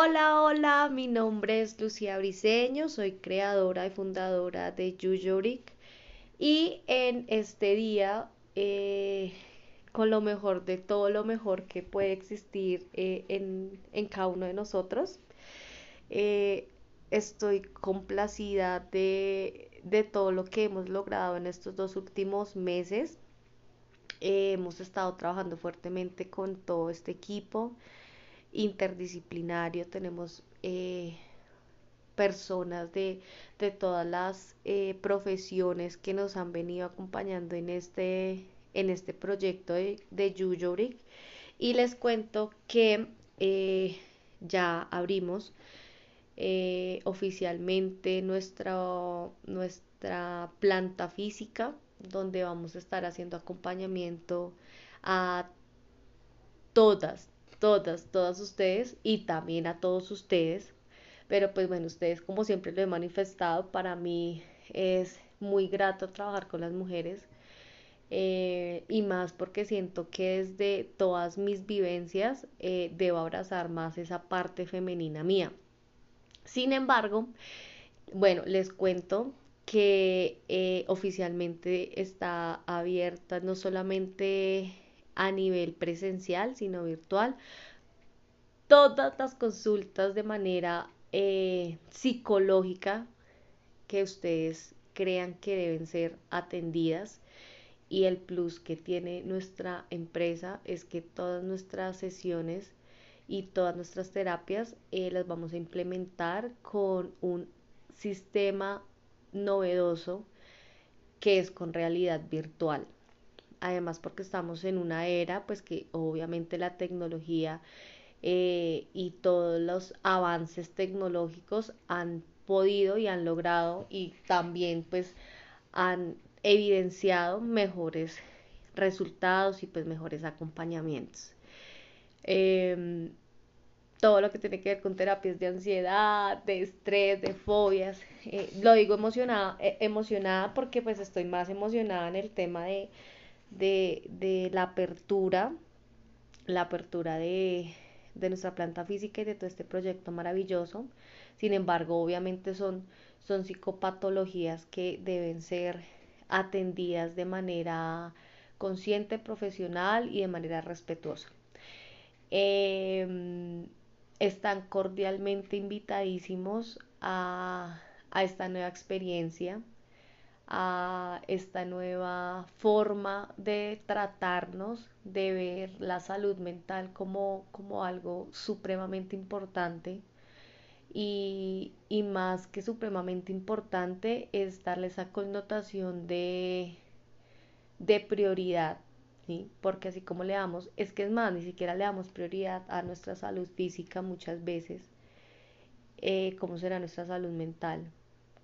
Hola, hola, mi nombre es Lucía Briseño, soy creadora y fundadora de Yuyoric y en este día, eh, con lo mejor de todo lo mejor que puede existir eh, en, cada uno de nosotros, eh, estoy complacida de, de todo lo que hemos logrado en estos dos últimos meses. hemos estado trabajando fuertemente con todo este equipo interdisciplinario, tenemos eh, personas de, todas las eh, profesiones que nos han venido acompañando en este, en este proyecto de, de y les cuento que eh, ya abrimos oficialmente nuestra, nuestra planta física donde vamos a estar haciendo acompañamiento a todas, todas, todas ustedes y también a todos ustedes. Pero pues bueno, ustedes como siempre lo he manifestado, para mí es muy grato trabajar con las mujeres. Eh, y más porque siento que desde todas mis vivencias eh, debo abrazar más esa parte femenina mía. Sin embargo, bueno, les cuento que eh, oficialmente está abierta no solamente a nivel presencial, sino virtual. Todas las consultas de manera eh, psicológica que ustedes crean que deben ser atendidas. Y el plus que tiene nuestra empresa es que todas nuestras sesiones y todas nuestras terapias eh, las vamos a implementar con un sistema novedoso que es con realidad virtual además porque estamos en una era pues que obviamente la tecnología eh, y todos los avances tecnológicos han podido y han logrado y también pues han evidenciado mejores resultados y pues mejores acompañamientos. Em, todo lo que tiene que ver con terapias de ansiedad, de estrés, de fobias. Eh, lo digo emocionada, eh, emocionada porque pues estoy más emocionada en el tema de, de, la apertura, la apertura de, nuestra planta física y de todo este proyecto maravilloso. Sin embargo, obviamente son, son psicopatologías que deben ser atendidas de manera consciente, profesional y de manera respetuosa. Em, están cordialmente invitadísimos a, a esta nueva experiencia a esta nueva forma de tratarnos, de ver la salud mental como, como algo supremamente importante y, y, más que supremamente importante es darle esa connotación de, de prioridad, ¿sí? porque así como le damos, es que es más, ni siquiera le damos prioridad a nuestra salud física muchas veces, eh, ¿cómo será nuestra salud mental?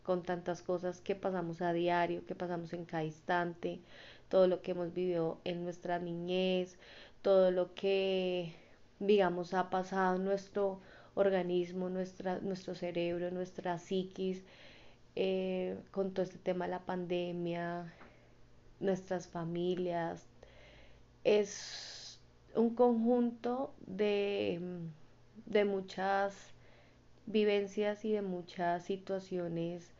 Con tantas cosas que pasamos a diario, que pasamos en cada instante, todo lo que hemos vivido en nuestra niñez, todo lo que, digamos, ha pasado en nuestro organismo, nuestra, nuestro cerebro, nuestra psiquis, eh, con todo este tema de la pandemia, nuestras familias. Es un conjunto de, de muchas vivencias y de muchas situaciones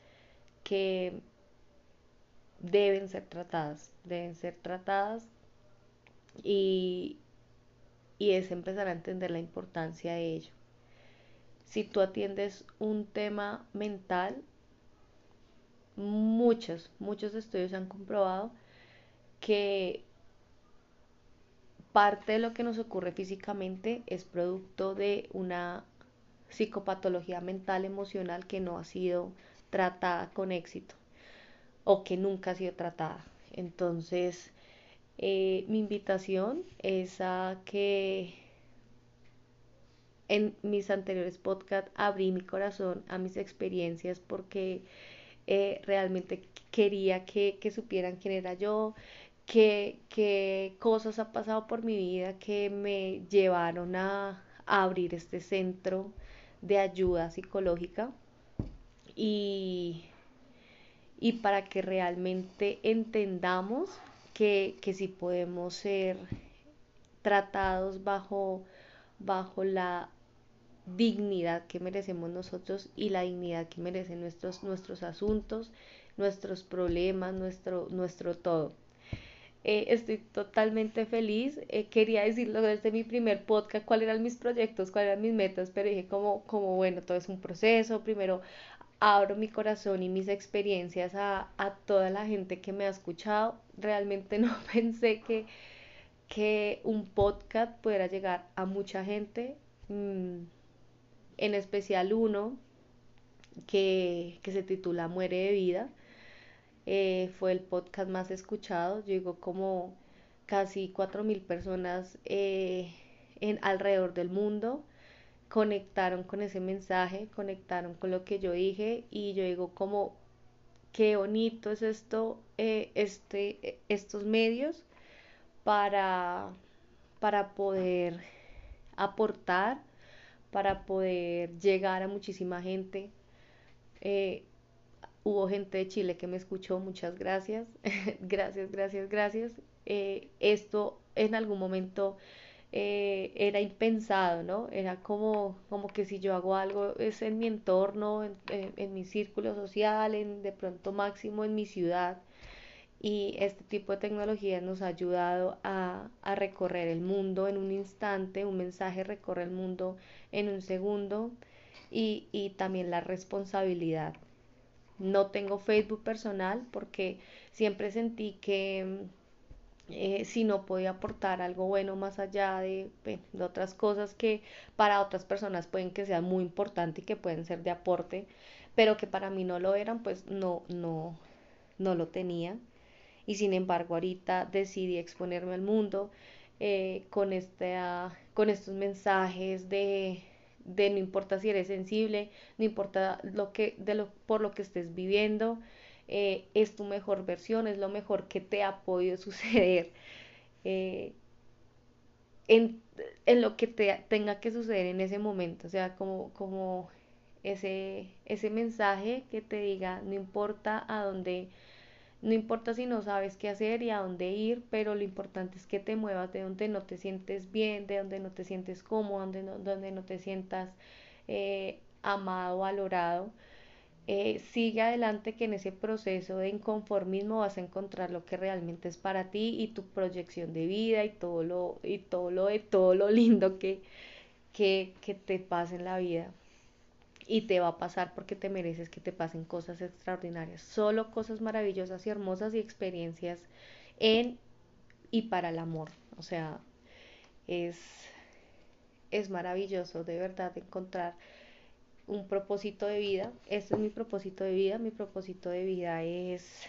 que deben ser tratadas, deben ser tratadas y, y es empezar a entender la importancia de ello. Si tú atiendes un tema mental, muchos, muchos estudios han comprobado que parte de lo que nos ocurre físicamente es producto de una psicopatología mental emocional que no ha sido tratada con éxito o que nunca ha sido tratada. Entonces, eh, mi invitación es a que en mis anteriores podcasts abrí mi corazón a mis experiencias porque eh, realmente quería que, supieran quién era yo, qué, cosas ha pasado por mi vida que me llevaron a abrir este centro de ayuda psicológica y, y para que realmente entendamos que, que si podemos ser tratados bajo, bajo la dignidad que merecemos nosotros y la dignidad que merecen nuestros, nuestros asuntos, nuestros problemas, nuestro, nuestro todo. Eh, estoy totalmente feliz. Eh, quería decirlo desde mi primer podcast, cuáles eran mis proyectos, cuáles eran mis metas, pero dije como, como bueno, todo es un proceso. Primero abro mi corazón y mis experiencias a, a toda la gente que me ha escuchado. Realmente no pensé que, que un podcast pudiera llegar a mucha gente, mm, en especial uno que, que se titula Muere de vida eh, fue el podcast más escuchado. Llegó como casi 4.000 personas eh, en, alrededor del mundo. Conectaron con ese mensaje, conectaron con lo que yo dije y yo digo como qué bonito es esto, eh, este, estos medios para, para poder aportar, para poder llegar a muchísima gente. Hubo gente de Chile que me escuchó, muchas gracias, gracias, gracias, gracias. Eh, esto en algún momento eh, era impensado, ¿no? Era como, como que si yo hago algo es en mi entorno, en, mi círculo social, en de pronto máximo en mi ciudad. Y este tipo de tecnología nos ha ayudado a, a recorrer el mundo en un instante, un mensaje recorre el mundo en un segundo y, y también la responsabilidad no tengo Facebook personal porque siempre sentí que eh, si no podía aportar algo bueno más allá de, de, otras cosas que para otras personas pueden que sean muy importantes y que pueden ser de aporte, pero que para mí no lo eran, pues no, no, no lo tenía. Y sin embargo ahorita decidí exponerme al mundo eh, con, este, con estos mensajes de, de no importa si eres sensible, no importa lo que, de lo, por lo que estés viviendo, eh, es tu mejor versión, es lo mejor que te ha podido suceder eh, en, en, lo que te tenga que suceder en ese momento, o sea, como, como ese, ese mensaje que te diga, no importa a dónde no importa si no sabes qué hacer y a dónde ir, pero lo importante es que te muevas de donde no te sientes bien, de donde no te sientes cómodo, donde no, donde no te sientas eh, amado, valorado. Eh, sigue adelante que en ese proceso de inconformismo vas a encontrar lo que realmente es para ti y tu proyección de vida y todo lo, y todo lo, todo lo lindo que, que, que te pasa en la vida y te va a pasar porque te mereces que te pasen cosas extraordinarias, solo cosas maravillosas y hermosas y experiencias en y para el amor. O sea, es, es maravilloso de verdad encontrar un propósito de vida. Este es mi propósito de vida. Mi propósito de vida es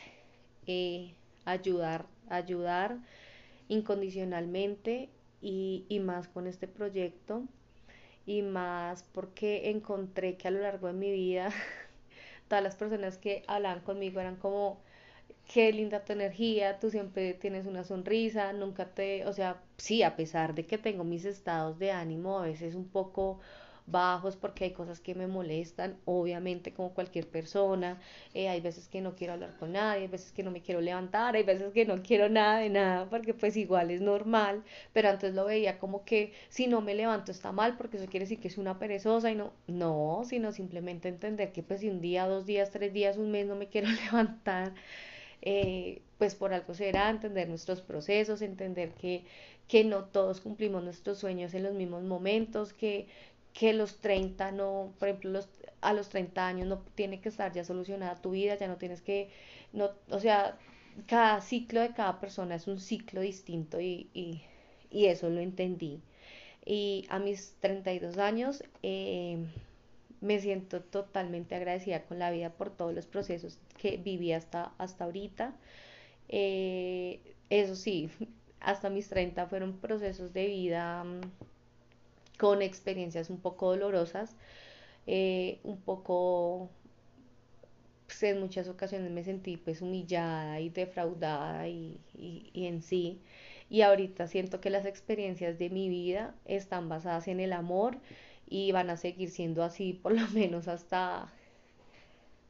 eh, ayudar, ayudar incondicionalmente y, y más con este proyecto y más porque encontré que a lo largo de mi vida todas las personas que hablaban conmigo eran como qué linda tu energía, tú siempre tienes una sonrisa, nunca te, o sea, sí, a pesar de que tengo mis estados de ánimo a veces un poco bajos porque hay cosas que me molestan, obviamente como cualquier persona, eh, hay veces que no quiero hablar con nadie, hay veces que no me quiero levantar, hay veces que no quiero nada de nada porque pues igual es normal, pero antes lo veía como que si no me levanto está mal porque eso quiere decir que es una perezosa y no, no, sino simplemente entender que pues si un día, dos días, tres días, un mes no me quiero levantar, eh, pues por algo será, entender nuestros procesos, entender que, que no todos cumplimos nuestros sueños en los mismos momentos, que, que los 30 no, por ejemplo, los, a los 30 años no tiene que estar ya solucionada tu vida, ya no tienes que, no, o sea, cada ciclo de cada persona es un ciclo distinto y, y, y eso lo entendí. Y a mis 32 años eh, me siento totalmente agradecida con la vida por todos los procesos que viví hasta, hasta ahorita. Eh, eso sí, hasta mis 30 fueron procesos de vida mm, con experiencias un poco dolorosas, eh, un poco, pues en muchas ocasiones me sentí pues humillada y defraudada y, y en sí. Y ahorita siento que las experiencias de mi vida están basadas en el amor y van a seguir siendo así por lo menos hasta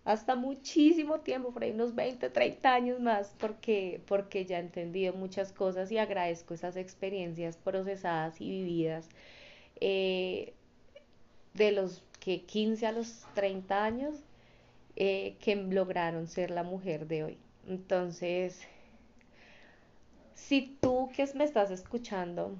hasta muchísimo tiempo, por ahí unos 20, 30 años más, porque, porque ya he entendido muchas cosas y agradezco esas experiencias procesadas y vividas eh, de los que 15 a los 30 años eh, que lograron ser la mujer de hoy. Entonces, si tú que me estás escuchando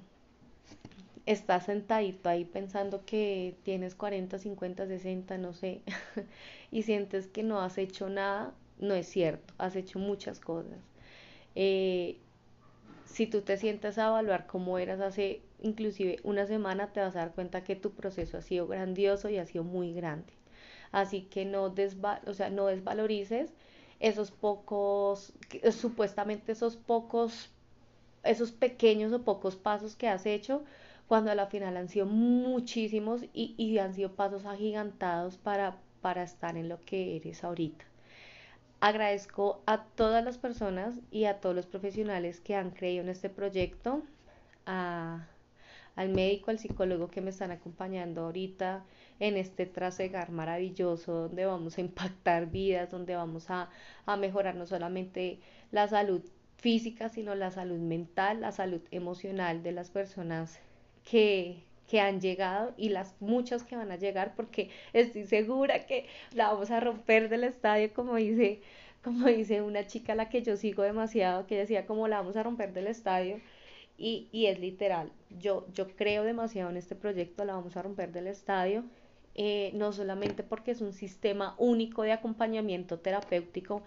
estás sentadito ahí pensando que tienes 40, 50, 60, no sé, y sientes que no has hecho nada, no es cierto, has hecho muchas cosas. Eh, si tú te sientes a evaluar cómo eras hace inclusive una semana, te vas a dar cuenta que tu proceso ha sido grandioso y ha sido muy grande. Así que no, o sea, no desvalorices esos pocos, supuestamente esos pocos, esos pequeños o pocos pasos que has hecho, cuando a la final han sido muchísimos y, y han sido pasos agigantados para, para estar en lo que eres ahorita. Agradezco a todas las personas y a todos los profesionales que han creído en este proyecto, al médico, al psicólogo que me están acompañando ahorita en este trasegar maravilloso donde vamos a impactar vidas, donde vamos a, a mejorar no solamente la salud física, sino la salud mental, la salud emocional de las personas que, que han llegado y las muchas que van a llegar porque estoy segura que la vamos a romper del estadio como dice como dice una chica a la que yo sigo demasiado que decía como la vamos a romper del estadio y, y es literal yo yo creo demasiado en este proyecto la vamos a romper del estadio eh, no solamente porque es un sistema único de acompañamiento terapéutico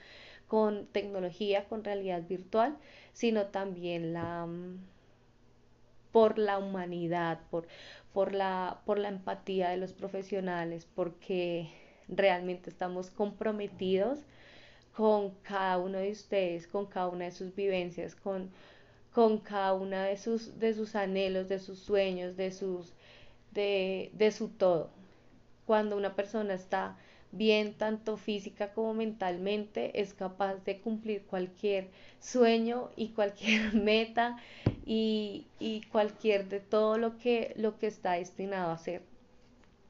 con tecnología con realidad virtual sino también la por la humanidad, por, por, la, por la empatía de los profesionales, porque realmente estamos comprometidos con cada uno de ustedes, con cada una de sus vivencias, con, con cada una de sus, de sus anhelos, de sus sueños, de, sus, de, de su todo. Cuando una persona está bien tanto física como mentalmente, es capaz de cumplir cualquier sueño y cualquier meta y, y cualquier de todo lo que, lo que está destinado a hacer.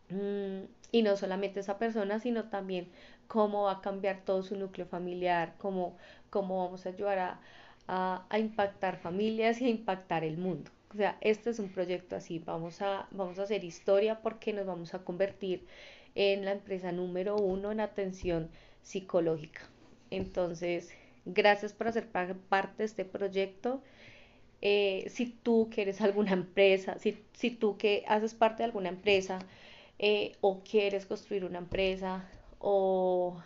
Mm, y no solamente esa persona, sino también cómo va a cambiar todo su núcleo familiar, cómo, cómo vamos a ayudar a, a, impactar familias y a impactar el mundo. O sea, este es un proyecto así, vamos a, vamos a hacer historia porque nos vamos a convertir en la empresa número uno en atención psicológica. Entonces, gracias por hacer parte de este proyecto. Eh, si tú quieres alguna empresa, si, si, tú que haces parte de alguna empresa eh, o quieres construir una empresa o,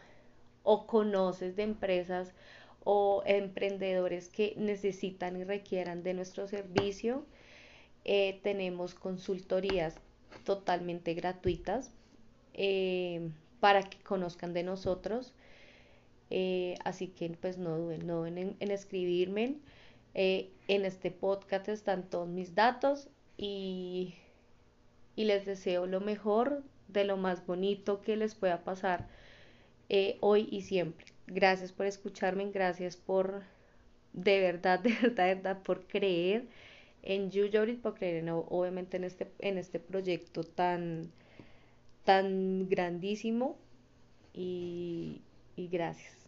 o conoces de empresas o emprendedores que necesitan y requieran de nuestro servicio, eh, tenemos consultorías totalmente gratuitas eh, para que conozcan de nosotros. Eh, así que pues no duden, no en, en escribirme. En este podcast están todos mis datos y, y, les deseo lo mejor de lo más bonito que les pueda pasar hoy y siempre. Gracias por escucharme, gracias por de verdad, de verdad, de verdad, por creer en YouJorit, por creer en, obviamente en este, en este proyecto tan, tan grandísimo y, y gracias.